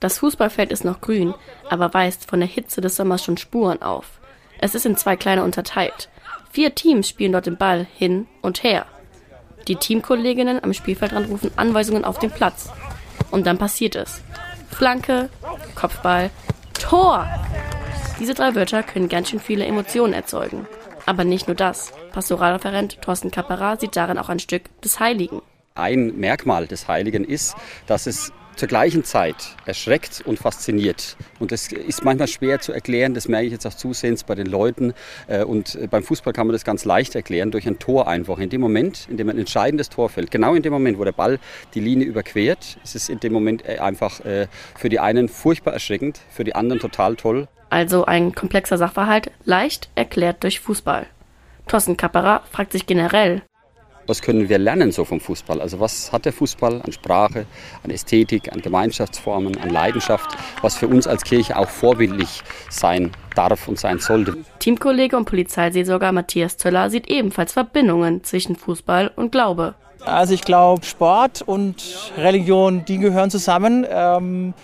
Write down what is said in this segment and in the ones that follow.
Das Fußballfeld ist noch grün, aber weist von der Hitze des Sommers schon Spuren auf. Es ist in zwei kleine unterteilt. Vier Teams spielen dort den Ball hin und her. Die Teamkolleginnen am Spielfeldrand rufen Anweisungen auf den Platz. Und dann passiert es. Flanke, Kopfball, Tor! Diese drei Wörter können ganz schön viele Emotionen erzeugen. Aber nicht nur das. Pastoralreferent Thorsten Kapperer sieht darin auch ein Stück des Heiligen. Ein Merkmal des Heiligen ist, dass es zur gleichen Zeit erschreckt und fasziniert. Und das ist manchmal schwer zu erklären, das merke ich jetzt auch zusehends bei den Leuten. Äh, und beim Fußball kann man das ganz leicht erklären, durch ein Tor einfach. In dem Moment, in dem ein entscheidendes Tor fällt, genau in dem Moment, wo der Ball die Linie überquert, ist es in dem Moment äh, einfach äh, für die einen furchtbar erschreckend, für die anderen total toll. Also ein komplexer Sachverhalt, leicht erklärt durch Fußball. Thorsten Kapperer fragt sich generell, was können wir lernen so vom Fußball? Also was hat der Fußball an Sprache, an Ästhetik, an Gemeinschaftsformen, an Leidenschaft, was für uns als Kirche auch vorbildlich sein darf und sein sollte. Teamkollege und Polizeiseelsorger Matthias Zöller sieht ebenfalls Verbindungen zwischen Fußball und Glaube. Also ich glaube, Sport und Religion, die gehören zusammen. Ähm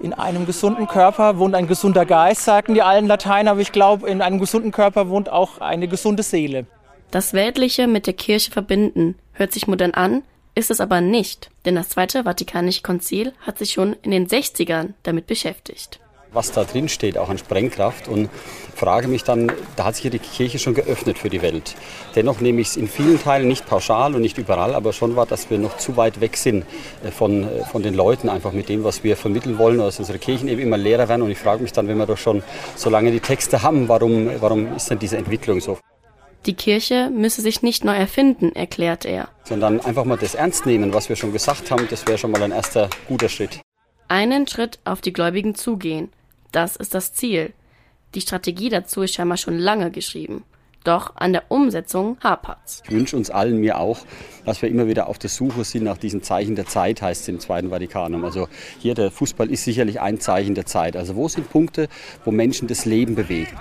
in einem gesunden Körper wohnt ein gesunder Geist, sagten die alten Lateiner, aber ich glaube, in einem gesunden Körper wohnt auch eine gesunde Seele. Das Weltliche mit der Kirche verbinden hört sich modern an, ist es aber nicht, denn das Zweite Vatikanische Konzil hat sich schon in den 60ern damit beschäftigt. Was da drin steht, auch an Sprengkraft und frage mich dann, da hat sich ja die Kirche schon geöffnet für die Welt. Dennoch nehme ich es in vielen Teilen nicht pauschal und nicht überall, aber schon war, dass wir noch zu weit weg sind äh, von, äh, von den Leuten, einfach mit dem, was wir vermitteln wollen, dass unsere Kirchen eben immer leerer werden. Und ich frage mich dann, wenn wir doch schon so lange die Texte haben, warum, warum ist denn diese Entwicklung so? Die Kirche müsse sich nicht neu erfinden, erklärt er. Sondern einfach mal das ernst nehmen, was wir schon gesagt haben, das wäre schon mal ein erster guter Schritt. Einen Schritt auf die Gläubigen zugehen. Das ist das Ziel. Die Strategie dazu ist scheinbar schon lange geschrieben. Doch an der Umsetzung hapert's. Ich wünsche uns allen, mir auch, dass wir immer wieder auf der Suche sind nach diesen Zeichen der Zeit, heißt es im Zweiten Vatikanum. Also hier der Fußball ist sicherlich ein Zeichen der Zeit. Also wo sind Punkte, wo Menschen das Leben bewegen?